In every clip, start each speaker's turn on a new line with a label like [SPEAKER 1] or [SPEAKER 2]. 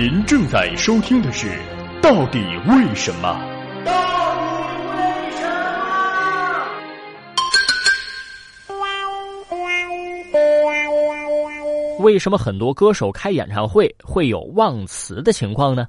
[SPEAKER 1] 您正在收听的是《到底为什么》。
[SPEAKER 2] 到为什
[SPEAKER 3] 么？为什么很多歌手开演唱会会有忘词的情况呢？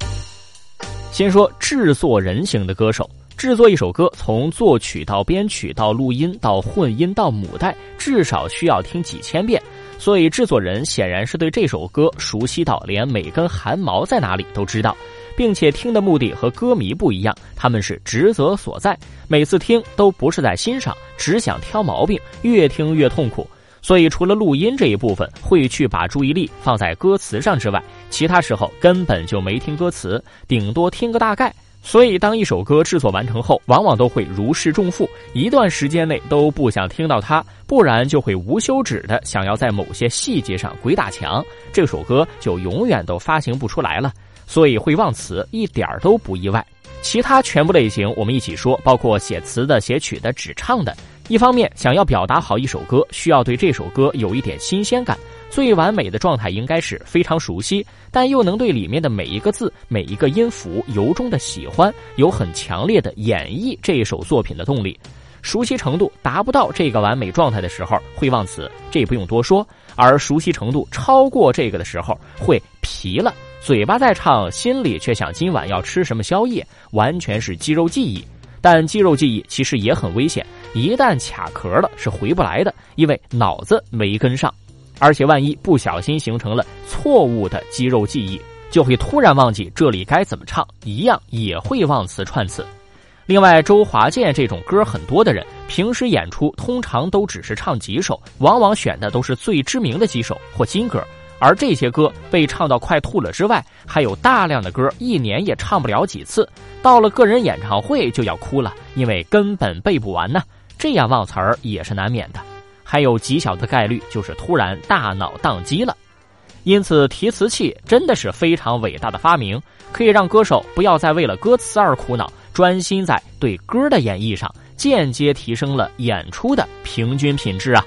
[SPEAKER 3] 先说制作人型的歌手，制作一首歌，从作曲到编曲到录音到混音到母带，至少需要听几千遍。所以，制作人显然是对这首歌熟悉到连每根汗毛在哪里都知道，并且听的目的和歌迷不一样，他们是职责所在，每次听都不是在欣赏，只想挑毛病，越听越痛苦。所以，除了录音这一部分会去把注意力放在歌词上之外，其他时候根本就没听歌词，顶多听个大概。所以，当一首歌制作完成后，往往都会如释重负，一段时间内都不想听到它，不然就会无休止的想要在某些细节上鬼打墙，这首歌就永远都发行不出来了。所以会忘词一点儿都不意外。其他全部类型我们一起说，包括写词的、写曲的、只唱的。一方面，想要表达好一首歌，需要对这首歌有一点新鲜感。最完美的状态应该是非常熟悉，但又能对里面的每一个字、每一个音符由衷的喜欢，有很强烈的演绎这首作品的动力。熟悉程度达不到这个完美状态的时候，会忘词，这不用多说；而熟悉程度超过这个的时候，会疲了，嘴巴在唱，心里却想今晚要吃什么宵夜，完全是肌肉记忆。但肌肉记忆其实也很危险，一旦卡壳了是回不来的，因为脑子没跟上。而且万一不小心形成了错误的肌肉记忆，就会突然忘记这里该怎么唱，一样也会忘词串词。另外，周华健这种歌很多的人，平时演出通常都只是唱几首，往往选的都是最知名的几首或金歌，而这些歌被唱到快吐了之外，还有大量的歌一年也唱不了几次，到了个人演唱会就要哭了，因为根本背不完呢。这样忘词儿也是难免的。还有极小的概率就是突然大脑宕机了，因此提词器真的是非常伟大的发明，可以让歌手不要再为了歌词而苦恼，专心在对歌的演绎上，间接提升了演出的平均品质啊。